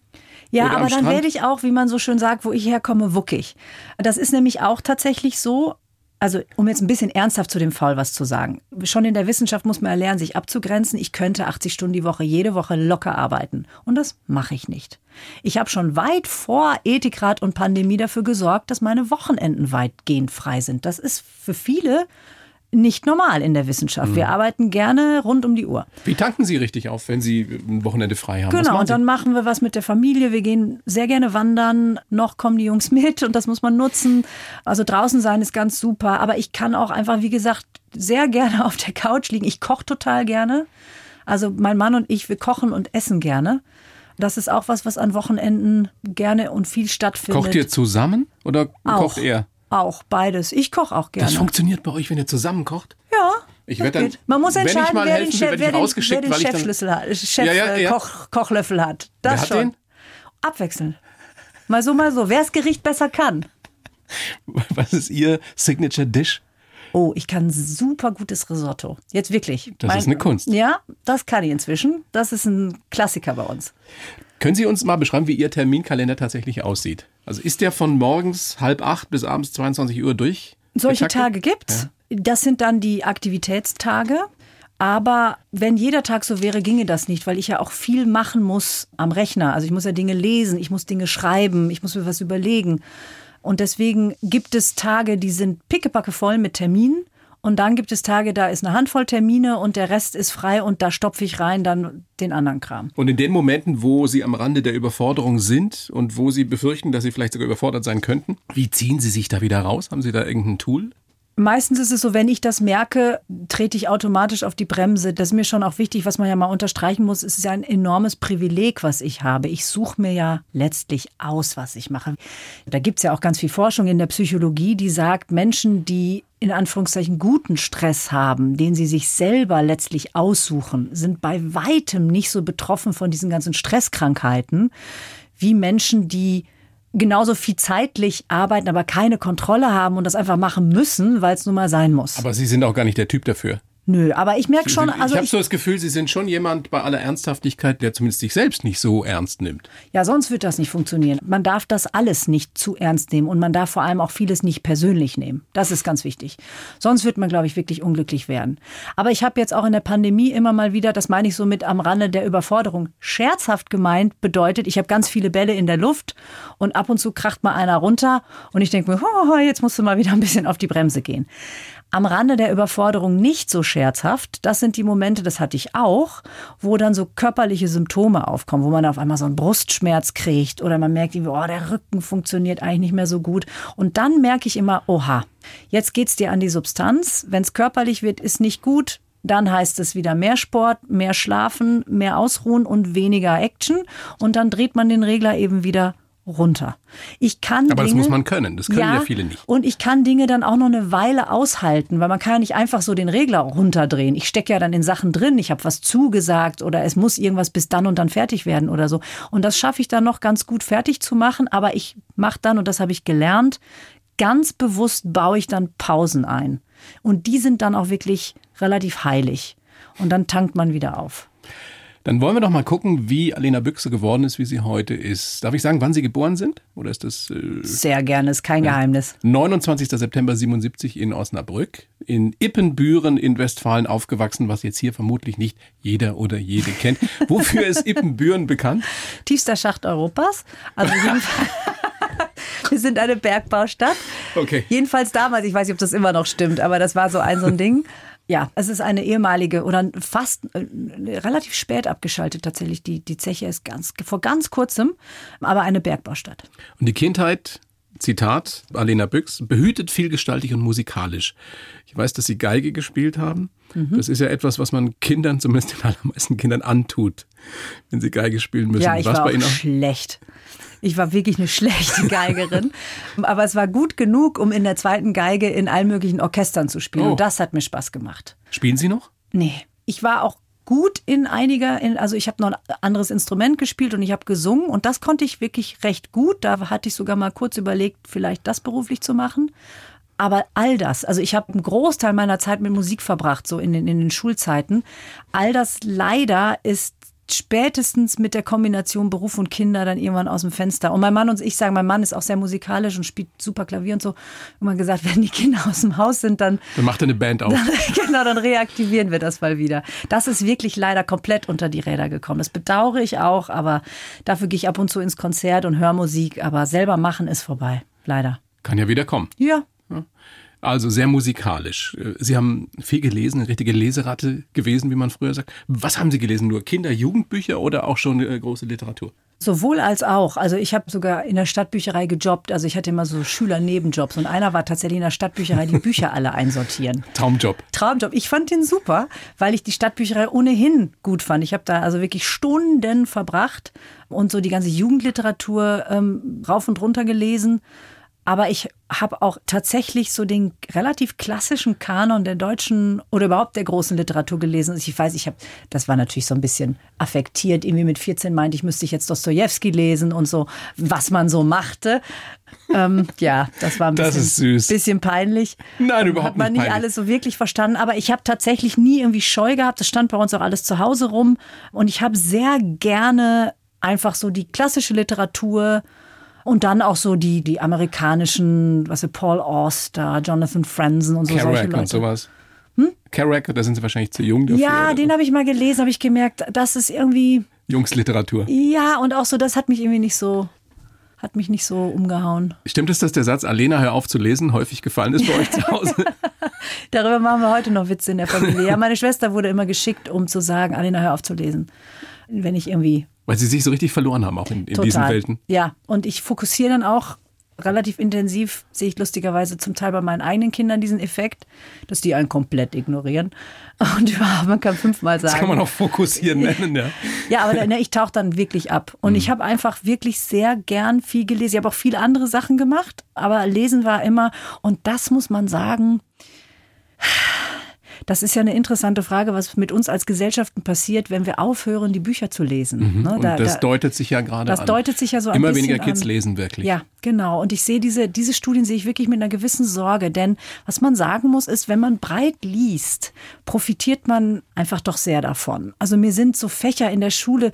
Ja, aber dann werde ich auch, wie man so schön sagt, wo ich herkomme, wuckig. Das ist nämlich auch tatsächlich so, also um jetzt ein bisschen ernsthaft zu dem Fall was zu sagen. Schon in der Wissenschaft muss man erlernen, sich abzugrenzen. Ich könnte 80 Stunden die Woche jede Woche locker arbeiten. Und das mache ich nicht. Ich habe schon weit vor Ethikrat und Pandemie dafür gesorgt, dass meine Wochenenden weitgehend frei sind. Das ist für viele nicht normal in der Wissenschaft. Wir mhm. arbeiten gerne rund um die Uhr. Wie tanken Sie richtig auf, wenn Sie ein Wochenende frei haben? Genau, und dann machen wir was mit der Familie. Wir gehen sehr gerne wandern. Noch kommen die Jungs mit und das muss man nutzen. Also draußen sein ist ganz super. Aber ich kann auch einfach, wie gesagt, sehr gerne auf der Couch liegen. Ich koche total gerne. Also mein Mann und ich, wir kochen und essen gerne. Das ist auch was, was an Wochenenden gerne und viel stattfindet. Kocht ihr zusammen oder auch. kocht er? Auch, beides. Ich koche auch gerne. Das funktioniert bei euch, wenn ihr zusammen kocht? Ja. Ich werde dann, Man muss entscheiden, wer, helfen, den, Chef, wer, den, wer den Chefschlüssel hat, Chef, ja, ja, ja. Koch, Kochlöffel hat. Das wer hat schon. Den? Abwechseln. Mal so, mal so. Wer das Gericht besser kann. Was ist Ihr Signature Dish? Oh, ich kann super gutes Risotto. Jetzt wirklich. Das mein, ist eine Kunst. Ja, das kann ich inzwischen. Das ist ein Klassiker bei uns. Können Sie uns mal beschreiben, wie Ihr Terminkalender tatsächlich aussieht? Also ist der von morgens halb acht bis abends 22 Uhr durch? Solche Tage gibt's. Ja. Das sind dann die Aktivitätstage. Aber wenn jeder Tag so wäre, ginge das nicht, weil ich ja auch viel machen muss am Rechner. Also ich muss ja Dinge lesen, ich muss Dinge schreiben, ich muss mir was überlegen. Und deswegen gibt es Tage, die sind pickepacke voll mit Terminen. Und dann gibt es Tage, da ist eine Handvoll Termine und der Rest ist frei und da stopfe ich rein dann den anderen Kram. Und in den Momenten, wo Sie am Rande der Überforderung sind und wo Sie befürchten, dass Sie vielleicht sogar überfordert sein könnten, wie ziehen Sie sich da wieder raus? Haben Sie da irgendein Tool? Meistens ist es so, wenn ich das merke, trete ich automatisch auf die Bremse. Das ist mir schon auch wichtig, was man ja mal unterstreichen muss. Es ist ja ein enormes Privileg, was ich habe. Ich suche mir ja letztlich aus, was ich mache. Da gibt es ja auch ganz viel Forschung in der Psychologie, die sagt, Menschen, die in Anführungszeichen guten Stress haben, den sie sich selber letztlich aussuchen, sind bei weitem nicht so betroffen von diesen ganzen Stresskrankheiten wie Menschen, die genauso viel zeitlich arbeiten, aber keine Kontrolle haben und das einfach machen müssen, weil es nun mal sein muss. Aber Sie sind auch gar nicht der Typ dafür. Nö, aber ich merke schon, also ich habe so das Gefühl, Sie sind schon jemand bei aller Ernsthaftigkeit, der zumindest sich selbst nicht so ernst nimmt. Ja, sonst wird das nicht funktionieren. Man darf das alles nicht zu ernst nehmen und man darf vor allem auch vieles nicht persönlich nehmen. Das ist ganz wichtig. Sonst wird man, glaube ich, wirklich unglücklich werden. Aber ich habe jetzt auch in der Pandemie immer mal wieder, das meine ich so mit am Rande der Überforderung, scherzhaft gemeint bedeutet, ich habe ganz viele Bälle in der Luft und ab und zu kracht mal einer runter und ich denke mir, oh, jetzt musst du mal wieder ein bisschen auf die Bremse gehen am Rande der Überforderung nicht so scherzhaft. Das sind die Momente, das hatte ich auch, wo dann so körperliche Symptome aufkommen, wo man auf einmal so einen Brustschmerz kriegt oder man merkt, oh, der Rücken funktioniert eigentlich nicht mehr so gut. Und dann merke ich immer, oha, jetzt geht's dir an die Substanz. Wenn es körperlich wird, ist nicht gut. Dann heißt es wieder mehr Sport, mehr Schlafen, mehr Ausruhen und weniger Action. Und dann dreht man den Regler eben wieder runter. Ich kann Aber Dinge, das muss man können, das können ja, ja, viele nicht. Und ich kann Dinge dann auch noch eine Weile aushalten, weil man kann ja nicht einfach so den Regler runterdrehen. Ich stecke ja dann in Sachen drin, ich habe was zugesagt oder es muss irgendwas bis dann und dann fertig werden oder so. Und das schaffe ich dann noch ganz gut fertig zu machen, aber ich mache dann, und das habe ich gelernt, ganz bewusst baue ich dann Pausen ein. Und die sind dann auch wirklich relativ heilig. Und dann tankt man wieder auf. Dann wollen wir doch mal gucken, wie Alena Büchse geworden ist, wie sie heute ist. Darf ich sagen, wann Sie geboren sind? Oder ist das? Äh, Sehr gerne, ist kein ja. Geheimnis. 29. September 77 in Osnabrück, in Ippenbüren in Westfalen aufgewachsen, was jetzt hier vermutlich nicht jeder oder jede kennt. Wofür ist Ippenbüren bekannt? Tiefster Schacht Europas. Also Wir sind eine Bergbaustadt. Okay. Jedenfalls damals, ich weiß nicht, ob das immer noch stimmt, aber das war so ein so ein Ding. Ja, es ist eine ehemalige oder fast äh, relativ spät abgeschaltet tatsächlich. Die, die Zeche ist ganz, vor ganz kurzem, aber eine Bergbaustadt. Und die Kindheit, Zitat, Alena Büchs, behütet, vielgestaltig und musikalisch. Ich weiß, dass Sie Geige gespielt haben. Mhm. Das ist ja etwas, was man Kindern, zumindest den allermeisten Kindern, antut, wenn sie Geige spielen müssen. Ja, ich Was war bei auch Ihnen auch? schlecht. Ich war wirklich eine schlechte Geigerin. aber es war gut genug, um in der zweiten Geige in allen möglichen Orchestern zu spielen. Oh. Und das hat mir Spaß gemacht. Spielen Sie noch? Nee. Ich war auch gut in einiger, in, also ich habe noch ein anderes Instrument gespielt und ich habe gesungen und das konnte ich wirklich recht gut. Da hatte ich sogar mal kurz überlegt, vielleicht das beruflich zu machen. Aber all das, also ich habe einen Großteil meiner Zeit mit Musik verbracht, so in den, in den Schulzeiten. All das leider ist spätestens mit der Kombination Beruf und Kinder dann irgendwann aus dem Fenster. Und mein Mann und ich sagen, mein Mann ist auch sehr musikalisch und spielt super Klavier und so. Und man gesagt, wenn die Kinder aus dem Haus sind, dann. Dann macht er eine Band auf. Dann, genau, dann reaktivieren wir das mal wieder. Das ist wirklich leider komplett unter die Räder gekommen. Das bedauere ich auch, aber dafür gehe ich ab und zu ins Konzert und höre Musik. Aber selber machen ist vorbei. Leider. Kann ja wieder kommen. Ja, also sehr musikalisch. Sie haben viel gelesen, eine richtige Leseratte gewesen, wie man früher sagt. Was haben Sie gelesen? Nur Kinder-, Jugendbücher oder auch schon äh, große Literatur? Sowohl als auch. Also ich habe sogar in der Stadtbücherei gejobbt. Also ich hatte immer so Schüler-Nebenjobs und einer war tatsächlich in der Stadtbücherei die Bücher alle einsortieren. Traumjob. Traumjob. Ich fand den super, weil ich die Stadtbücherei ohnehin gut fand. Ich habe da also wirklich Stunden verbracht und so die ganze Jugendliteratur ähm, rauf und runter gelesen. Aber ich habe auch tatsächlich so den relativ klassischen Kanon der deutschen oder überhaupt der großen Literatur gelesen. Also ich weiß, ich habe, das war natürlich so ein bisschen affektiert. Irgendwie mit 14 meinte ich, müsste ich jetzt Dostoevsky lesen und so, was man so machte. ähm, ja, das war ein bisschen, bisschen peinlich. Nein, überhaupt Hat man nicht nicht alles so wirklich verstanden. Aber ich habe tatsächlich nie irgendwie Scheu gehabt. Das stand bei uns auch alles zu Hause rum. Und ich habe sehr gerne einfach so die klassische Literatur und dann auch so die, die amerikanischen, was ist Paul Auster, Jonathan Franzen und so Kerouac solche Leute. und sowas. Hm? Kerouac, da sind Sie wahrscheinlich zu jung dafür. Ja, den habe ich mal gelesen, habe ich gemerkt, das ist irgendwie... Jungsliteratur. Ja, und auch so, das hat mich irgendwie nicht so hat mich nicht so umgehauen. Stimmt es, dass der Satz Alena, hör auf zu lesen häufig gefallen ist bei euch zu Hause? Darüber machen wir heute noch Witze in der Familie. Ja, meine Schwester wurde immer geschickt, um zu sagen, Alena, hör auf zu lesen. Wenn ich irgendwie weil sie sich so richtig verloren haben, auch in, in diesen Welten. Ja, und ich fokussiere dann auch relativ intensiv, sehe ich lustigerweise zum Teil bei meinen eigenen Kindern diesen Effekt, dass die einen komplett ignorieren. Und überhaupt, man kann fünfmal sagen. Das kann man auch fokussieren nennen, ja. ja, aber ne, ich tauche dann wirklich ab. Und mhm. ich habe einfach wirklich sehr gern viel gelesen. Ich habe auch viele andere Sachen gemacht, aber Lesen war immer, und das muss man sagen, das ist ja eine interessante Frage, was mit uns als Gesellschaften passiert, wenn wir aufhören, die Bücher zu lesen. Mhm. Ne? Da, und das da, deutet sich ja gerade an. Das deutet sich ja so Immer ein weniger Kids an. lesen wirklich. Ja, genau. Und ich sehe diese, diese Studien sehe ich wirklich mit einer gewissen Sorge. Denn was man sagen muss, ist, wenn man breit liest, profitiert man einfach doch sehr davon. Also mir sind so Fächer in der Schule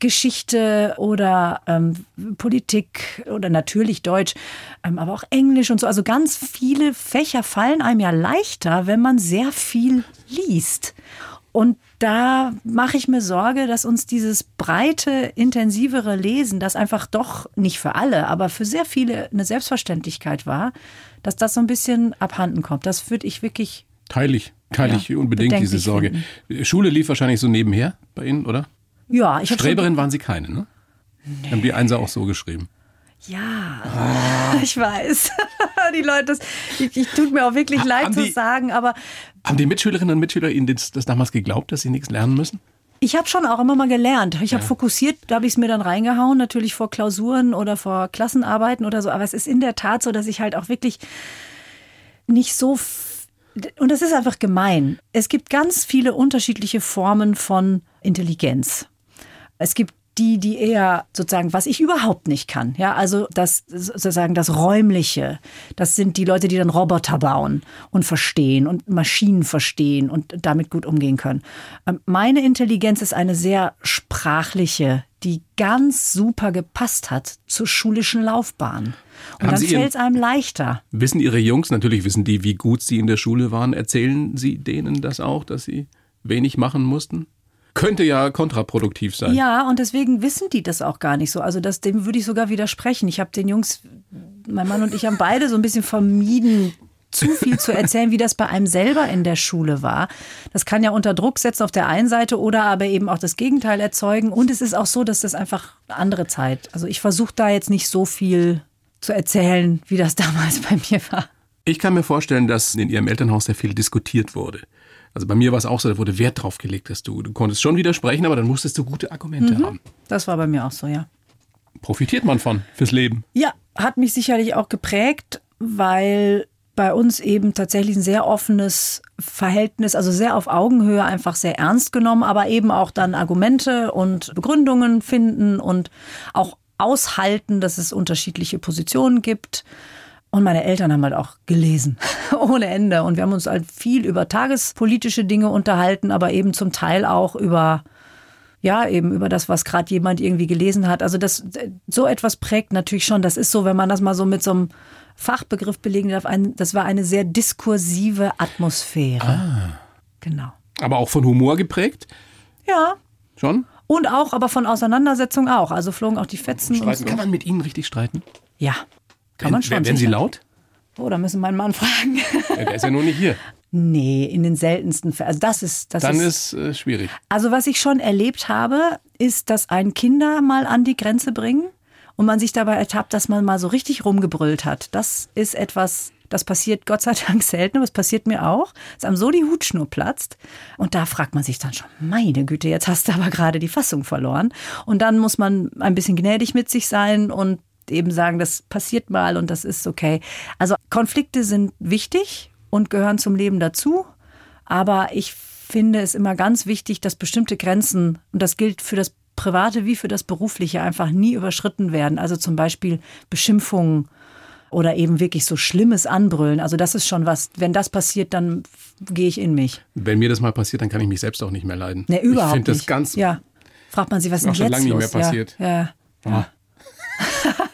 Geschichte oder ähm, Politik oder natürlich Deutsch, ähm, aber auch Englisch und so. Also ganz viele Fächer fallen einem ja leichter, wenn man sehr viel liest. Und da mache ich mir Sorge, dass uns dieses breite, intensivere Lesen, das einfach doch nicht für alle, aber für sehr viele eine Selbstverständlichkeit war, dass das so ein bisschen abhanden kommt. Das würde ich wirklich. Teile ich, teile ja, ich unbedingt diese Sorge. Finden. Schule lief wahrscheinlich so nebenher bei Ihnen, oder? Ja, ich Streberin waren Sie keine, ne? Nee. Haben die Einser auch so geschrieben. Ja, oh. ich weiß. die Leute, das, ich, ich tut mir auch wirklich ha, leid zu sagen, aber. Haben die Mitschülerinnen und Mitschüler Ihnen das, das damals geglaubt, dass sie nichts lernen müssen? Ich habe schon auch immer mal gelernt. Ich habe fokussiert, da habe ich es mir dann reingehauen, natürlich vor Klausuren oder vor Klassenarbeiten oder so. Aber es ist in der Tat so, dass ich halt auch wirklich nicht so und das ist einfach gemein. Es gibt ganz viele unterschiedliche Formen von Intelligenz. Es gibt die, die eher sozusagen, was ich überhaupt nicht kann. Ja, also das sozusagen das Räumliche. Das sind die Leute, die dann Roboter bauen und verstehen und Maschinen verstehen und damit gut umgehen können. Ähm, meine Intelligenz ist eine sehr sprachliche, die ganz super gepasst hat zur schulischen Laufbahn. Und Haben dann fällt es einem leichter. Wissen Ihre Jungs, natürlich wissen die, wie gut Sie in der Schule waren. Erzählen Sie denen das auch, dass Sie wenig machen mussten? Könnte ja kontraproduktiv sein. Ja, und deswegen wissen die das auch gar nicht so. Also das, dem würde ich sogar widersprechen. Ich habe den Jungs, mein Mann und ich haben beide so ein bisschen vermieden, zu viel zu erzählen, wie das bei einem selber in der Schule war. Das kann ja unter Druck setzen auf der einen Seite oder aber eben auch das Gegenteil erzeugen. Und es ist auch so, dass das einfach eine andere Zeit. Also ich versuche da jetzt nicht so viel zu erzählen, wie das damals bei mir war. Ich kann mir vorstellen, dass in Ihrem Elternhaus sehr viel diskutiert wurde. Also bei mir war es auch so, da wurde Wert drauf gelegt, dass du, du konntest schon widersprechen, aber dann musstest du gute Argumente mhm. haben. Das war bei mir auch so, ja. Profitiert man von fürs Leben? Ja, hat mich sicherlich auch geprägt, weil bei uns eben tatsächlich ein sehr offenes Verhältnis, also sehr auf Augenhöhe, einfach sehr ernst genommen, aber eben auch dann Argumente und Begründungen finden und auch aushalten, dass es unterschiedliche Positionen gibt. Und meine Eltern haben halt auch gelesen, ohne Ende. Und wir haben uns halt viel über tagespolitische Dinge unterhalten, aber eben zum Teil auch über, ja, eben über das, was gerade jemand irgendwie gelesen hat. Also das, so etwas prägt natürlich schon. Das ist so, wenn man das mal so mit so einem Fachbegriff belegen darf, ein, das war eine sehr diskursive Atmosphäre. Ah. Genau. Aber auch von Humor geprägt? Ja. Schon? Und auch, aber von Auseinandersetzung auch. Also flogen auch die Fetzen. Streiten. So. Kann man mit Ihnen richtig streiten? Ja. Kann man schon. Werden Sie laut? Oh, da müssen meinen Mann fragen. Ja, der ist ja nur nicht hier. Nee, in den seltensten Fällen. Also das ist das Dann ist, ist äh, schwierig. Also was ich schon erlebt habe, ist, dass ein Kinder mal an die Grenze bringen und man sich dabei ertappt, dass man mal so richtig rumgebrüllt hat. Das ist etwas, das passiert Gott sei Dank selten, aber es passiert mir auch, dass einem so die Hutschnur platzt. Und da fragt man sich dann schon, meine Güte, jetzt hast du aber gerade die Fassung verloren. Und dann muss man ein bisschen gnädig mit sich sein und eben sagen, das passiert mal und das ist okay. Also Konflikte sind wichtig und gehören zum Leben dazu. Aber ich finde es immer ganz wichtig, dass bestimmte Grenzen, und das gilt für das Private wie für das Berufliche, einfach nie überschritten werden. Also zum Beispiel Beschimpfungen oder eben wirklich so schlimmes Anbrüllen. Also das ist schon was, wenn das passiert, dann gehe ich in mich. Wenn mir das mal passiert, dann kann ich mich selbst auch nicht mehr leiden. Nee, überhaupt ich finde das ganz. Ja. Fragt man sich, was ist denn schon jetzt lange los? nicht mehr passiert. Ja. ja. ja.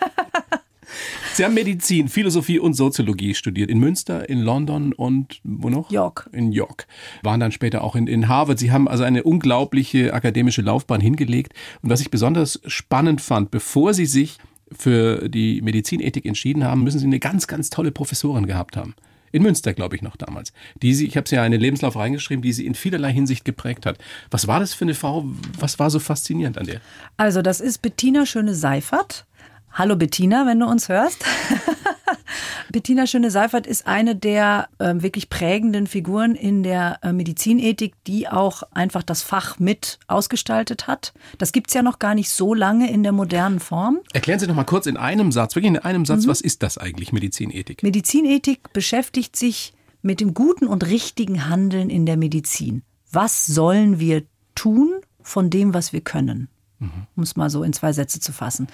Sie haben Medizin, Philosophie und Soziologie studiert in Münster, in London und wo noch? York. In York. Waren dann später auch in, in Harvard. Sie haben also eine unglaubliche akademische Laufbahn hingelegt. Und was ich besonders spannend fand, bevor Sie sich für die Medizinethik entschieden haben, müssen Sie eine ganz, ganz tolle Professorin gehabt haben. In Münster, glaube ich, noch damals. Die sie, ich habe sie ja in den Lebenslauf reingeschrieben, die sie in vielerlei Hinsicht geprägt hat. Was war das für eine Frau? Was war so faszinierend an der? Also, das ist Bettina Schöne-Seifert. Hallo Bettina, wenn du uns hörst. Bettina Schöne-Seifert ist eine der äh, wirklich prägenden Figuren in der äh, Medizinethik, die auch einfach das Fach mit ausgestaltet hat. Das gibt es ja noch gar nicht so lange in der modernen Form. Erklären Sie noch mal kurz in einem Satz, wirklich in einem Satz, mhm. was ist das eigentlich, Medizinethik? Medizinethik beschäftigt sich mit dem guten und richtigen Handeln in der Medizin. Was sollen wir tun von dem, was wir können? Mhm. Um es mal so in zwei Sätze zu fassen.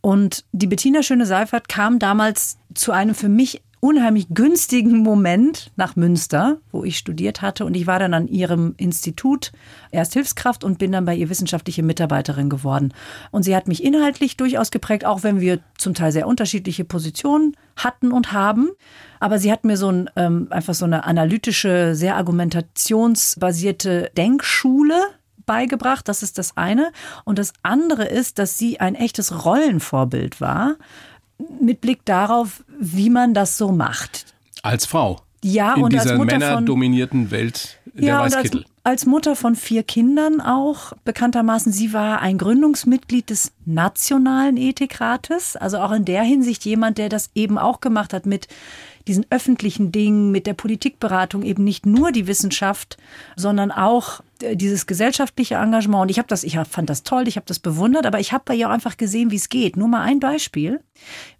Und die Bettina Schöne-Seifert kam damals zu einem für mich unheimlich günstigen Moment nach Münster, wo ich studiert hatte. Und ich war dann an ihrem Institut erst Hilfskraft und bin dann bei ihr wissenschaftliche Mitarbeiterin geworden. Und sie hat mich inhaltlich durchaus geprägt, auch wenn wir zum Teil sehr unterschiedliche Positionen hatten und haben. Aber sie hat mir so ein, ähm, einfach so eine analytische, sehr argumentationsbasierte Denkschule beigebracht. Das ist das eine. Und das andere ist, dass sie ein echtes Rollenvorbild war, mit Blick darauf, wie man das so macht. Als Frau. Ja, in und dieser als Mutter männerdominierten von, Welt der ja, Weißkittel. Und als, als Mutter von vier Kindern auch bekanntermaßen. Sie war ein Gründungsmitglied des Nationalen Ethikrates, also auch in der Hinsicht jemand, der das eben auch gemacht hat mit diesen öffentlichen Dingen, mit der Politikberatung eben nicht nur die Wissenschaft, sondern auch äh, dieses gesellschaftliche Engagement. Und ich habe das, ich fand das toll, ich habe das bewundert, aber ich habe bei ihr auch einfach gesehen, wie es geht. Nur mal ein Beispiel.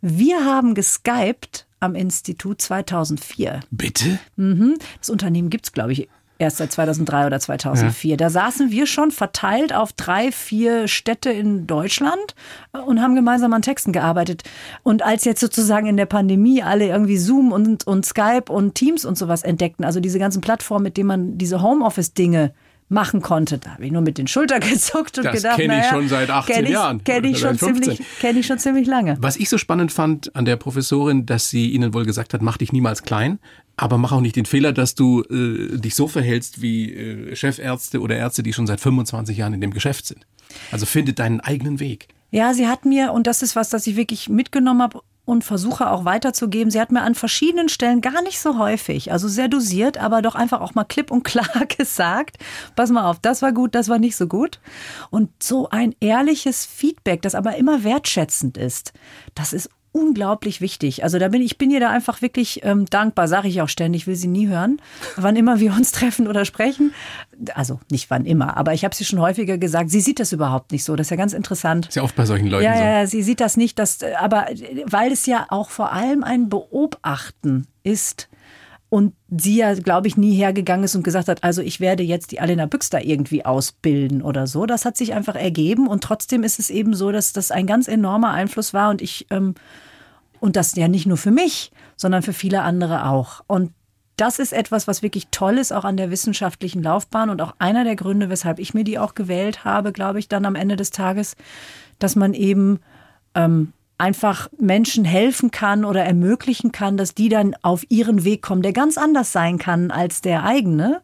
Wir haben geskypt am Institut 2004. Bitte? Mhm. Das Unternehmen gibt es, glaube ich, erst seit 2003 oder 2004. Ja. Da saßen wir schon verteilt auf drei, vier Städte in Deutschland und haben gemeinsam an Texten gearbeitet. Und als jetzt sozusagen in der Pandemie alle irgendwie Zoom und, und Skype und Teams und sowas entdeckten, also diese ganzen Plattformen, mit denen man diese Homeoffice-Dinge machen konnte. Da habe ich nur mit den Schultern gezuckt und das gedacht, kenne ich naja, schon seit 18 kenn ich, Jahren. Kenne ich, schon ziemlich, kenn ich schon ziemlich lange. Was ich so spannend fand an der Professorin, dass sie Ihnen wohl gesagt hat, mach dich niemals klein, aber mach auch nicht den Fehler, dass du äh, dich so verhältst wie äh, Chefärzte oder Ärzte, die schon seit 25 Jahren in dem Geschäft sind. Also finde deinen eigenen Weg. Ja, sie hat mir, und das ist was, das ich wirklich mitgenommen habe und versuche auch weiterzugeben. Sie hat mir an verschiedenen Stellen gar nicht so häufig, also sehr dosiert, aber doch einfach auch mal klipp und klar gesagt, pass mal auf, das war gut, das war nicht so gut. Und so ein ehrliches Feedback, das aber immer wertschätzend ist, das ist unglaublich wichtig. Also da bin ich bin ihr da einfach wirklich ähm, dankbar, sage ich auch ständig, will sie nie hören, wann immer wir uns treffen oder sprechen. Also nicht wann immer, aber ich habe sie schon häufiger gesagt, sie sieht das überhaupt nicht so. Das ist ja ganz interessant. Ist ja oft bei solchen Leuten ja, so. Ja, sie sieht das nicht, dass, aber weil es ja auch vor allem ein Beobachten ist und sie ja, glaube ich, nie hergegangen ist und gesagt hat, also ich werde jetzt die Alena Büchs da irgendwie ausbilden oder so. Das hat sich einfach ergeben und trotzdem ist es eben so, dass das ein ganz enormer Einfluss war und ich, ähm, und das ja nicht nur für mich, sondern für viele andere auch. Und das ist etwas, was wirklich toll ist, auch an der wissenschaftlichen Laufbahn und auch einer der Gründe, weshalb ich mir die auch gewählt habe, glaube ich, dann am Ende des Tages, dass man eben ähm, einfach Menschen helfen kann oder ermöglichen kann, dass die dann auf ihren Weg kommen, der ganz anders sein kann als der eigene,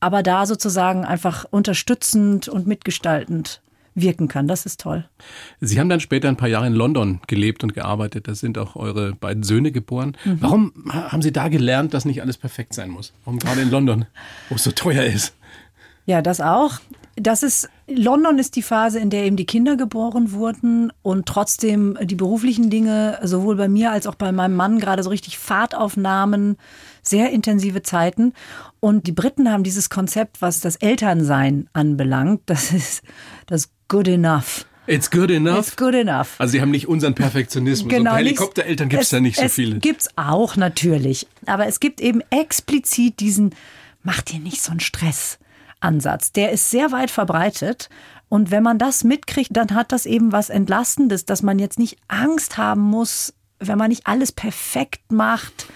aber da sozusagen einfach unterstützend und mitgestaltend wirken kann. Das ist toll. Sie haben dann später ein paar Jahre in London gelebt und gearbeitet. Da sind auch eure beiden Söhne geboren. Mhm. Warum haben Sie da gelernt, dass nicht alles perfekt sein muss? Warum gerade in London, wo es so teuer ist? Ja, das auch das ist, London ist die Phase, in der eben die Kinder geboren wurden und trotzdem die beruflichen Dinge sowohl bei mir als auch bei meinem Mann gerade so richtig Fahrt aufnahmen, sehr intensive Zeiten. Und die Briten haben dieses Konzept, was das Elternsein anbelangt, das ist das Good Enough. It's good enough. It's good enough. Also sie haben nicht unseren Perfektionismus. Genau, und Helikoptereltern gibt es da nicht so viele. Gibt's auch natürlich, aber es gibt eben explizit diesen Mach dir nicht so einen Stress. Ansatz. Der ist sehr weit verbreitet. Und wenn man das mitkriegt, dann hat das eben was Entlastendes, dass man jetzt nicht Angst haben muss, wenn man nicht alles perfekt macht,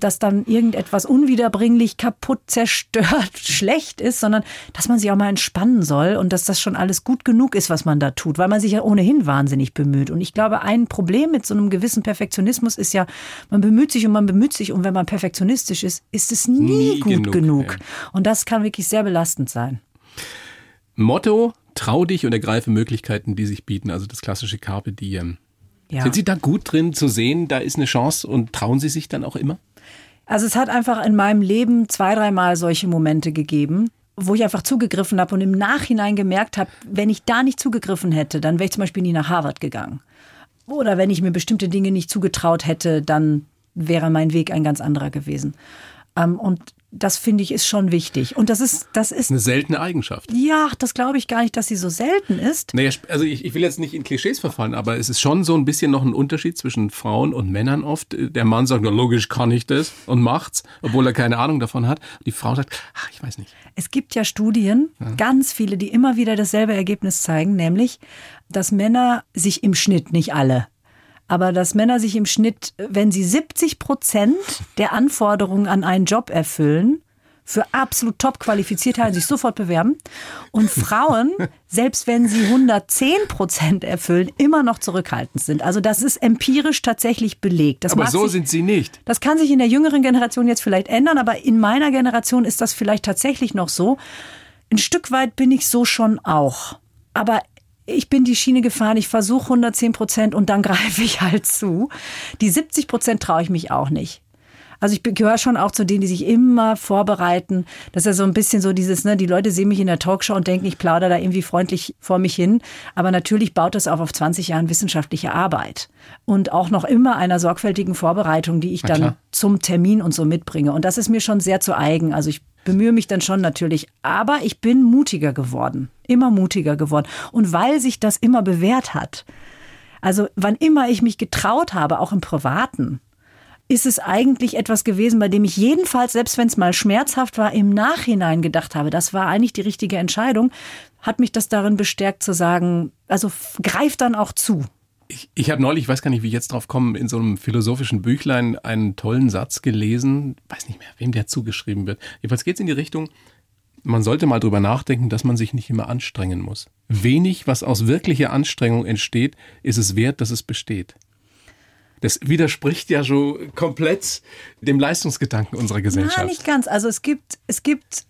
dass dann irgendetwas unwiederbringlich kaputt, zerstört, schlecht ist, sondern dass man sich auch mal entspannen soll und dass das schon alles gut genug ist, was man da tut, weil man sich ja ohnehin wahnsinnig bemüht. Und ich glaube, ein Problem mit so einem gewissen Perfektionismus ist ja, man bemüht sich und man bemüht sich und wenn man perfektionistisch ist, ist es nie, nie gut genug. genug. Ja. Und das kann wirklich sehr belastend sein. Motto, trau dich und ergreife Möglichkeiten, die sich bieten, also das klassische Carpe Diem. Ja. Sind Sie da gut drin zu sehen, da ist eine Chance und trauen Sie sich dann auch immer? Also es hat einfach in meinem Leben zwei, dreimal solche Momente gegeben, wo ich einfach zugegriffen habe und im Nachhinein gemerkt habe, wenn ich da nicht zugegriffen hätte, dann wäre ich zum Beispiel nie nach Harvard gegangen. Oder wenn ich mir bestimmte Dinge nicht zugetraut hätte, dann wäre mein Weg ein ganz anderer gewesen. Ähm, und das finde ich ist schon wichtig. Und das ist, das ist. Eine seltene Eigenschaft. Ja, das glaube ich gar nicht, dass sie so selten ist. Naja, also ich, ich will jetzt nicht in Klischees verfallen, aber es ist schon so ein bisschen noch ein Unterschied zwischen Frauen und Männern oft. Der Mann sagt, na logisch kann ich das und macht's, obwohl er keine Ahnung davon hat. Die Frau sagt, ach, ich weiß nicht. Es gibt ja Studien, ja. ganz viele, die immer wieder dasselbe Ergebnis zeigen, nämlich, dass Männer sich im Schnitt, nicht alle, aber dass Männer sich im Schnitt, wenn sie 70 Prozent der Anforderungen an einen Job erfüllen, für absolut top qualifiziert halten, sich sofort bewerben. Und Frauen, selbst wenn sie 110 Prozent erfüllen, immer noch zurückhaltend sind. Also das ist empirisch tatsächlich belegt. Das aber so sich, sind sie nicht. Das kann sich in der jüngeren Generation jetzt vielleicht ändern, aber in meiner Generation ist das vielleicht tatsächlich noch so. Ein Stück weit bin ich so schon auch. Aber ich bin die Schiene gefahren, ich versuche 110 Prozent und dann greife ich halt zu. Die 70 Prozent traue ich mich auch nicht. Also ich gehöre schon auch zu denen, die sich immer vorbereiten. Das ist ja so ein bisschen so dieses, ne, die Leute sehen mich in der Talkshow und denken, ich plaudere da irgendwie freundlich vor mich hin. Aber natürlich baut das auch auf 20 Jahren wissenschaftliche Arbeit. Und auch noch immer einer sorgfältigen Vorbereitung, die ich dann zum Termin und so mitbringe. Und das ist mir schon sehr zu eigen. Also ich bemühe mich dann schon natürlich. Aber ich bin mutiger geworden. Immer mutiger geworden. Und weil sich das immer bewährt hat. Also wann immer ich mich getraut habe, auch im Privaten, ist es eigentlich etwas gewesen, bei dem ich jedenfalls, selbst wenn es mal schmerzhaft war, im Nachhinein gedacht habe, das war eigentlich die richtige Entscheidung, hat mich das darin bestärkt zu sagen, also greif dann auch zu. Ich, ich habe neulich, ich weiß gar nicht, wie ich jetzt drauf komme, in so einem philosophischen Büchlein einen tollen Satz gelesen, weiß nicht mehr, wem der zugeschrieben wird. Jedenfalls geht es in die Richtung, man sollte mal drüber nachdenken, dass man sich nicht immer anstrengen muss. Wenig, was aus wirklicher Anstrengung entsteht, ist es wert, dass es besteht. Das widerspricht ja schon komplett dem Leistungsgedanken unserer Gesellschaft. Ja, nicht ganz. Also es gibt, es gibt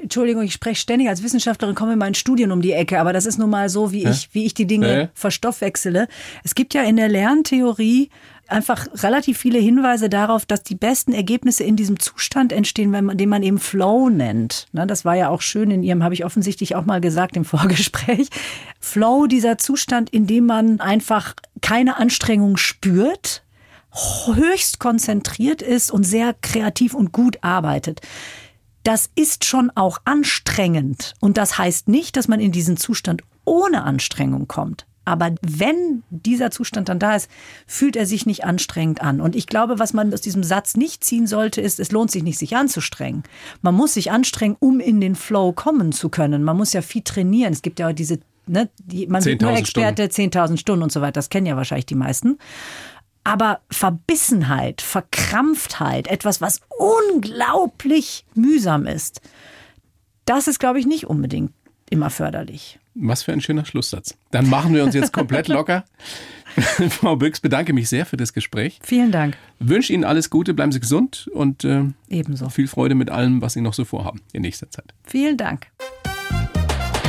Entschuldigung, ich spreche ständig als Wissenschaftlerin, komme in meinen Studien um die Ecke, aber das ist nun mal so, wie ich, wie ich die Dinge ja. verstoffwechsele. Es gibt ja in der Lerntheorie einfach relativ viele Hinweise darauf, dass die besten Ergebnisse in diesem Zustand entstehen, wenn man, den man eben Flow nennt. Ne, das war ja auch schön in Ihrem, habe ich offensichtlich auch mal gesagt im Vorgespräch. Flow, dieser Zustand, in dem man einfach keine Anstrengung spürt, höchst konzentriert ist und sehr kreativ und gut arbeitet. Das ist schon auch anstrengend. Und das heißt nicht, dass man in diesen Zustand ohne Anstrengung kommt. Aber wenn dieser Zustand dann da ist, fühlt er sich nicht anstrengend an. Und ich glaube, was man aus diesem Satz nicht ziehen sollte, ist, es lohnt sich nicht, sich anzustrengen. Man muss sich anstrengen, um in den Flow kommen zu können. Man muss ja viel trainieren. Es gibt ja diese, ne, die, man wird nur Experte, 10.000 Stunden und so weiter. Das kennen ja wahrscheinlich die meisten. Aber Verbissenheit, Verkrampftheit, etwas, was unglaublich mühsam ist, das ist, glaube ich, nicht unbedingt immer förderlich. Was für ein schöner Schlusssatz. Dann machen wir uns jetzt komplett locker. Frau Büchs, bedanke mich sehr für das Gespräch. Vielen Dank. Wünsche Ihnen alles Gute, bleiben Sie gesund und äh, ebenso viel Freude mit allem, was Sie noch so vorhaben in nächster Zeit. Vielen Dank.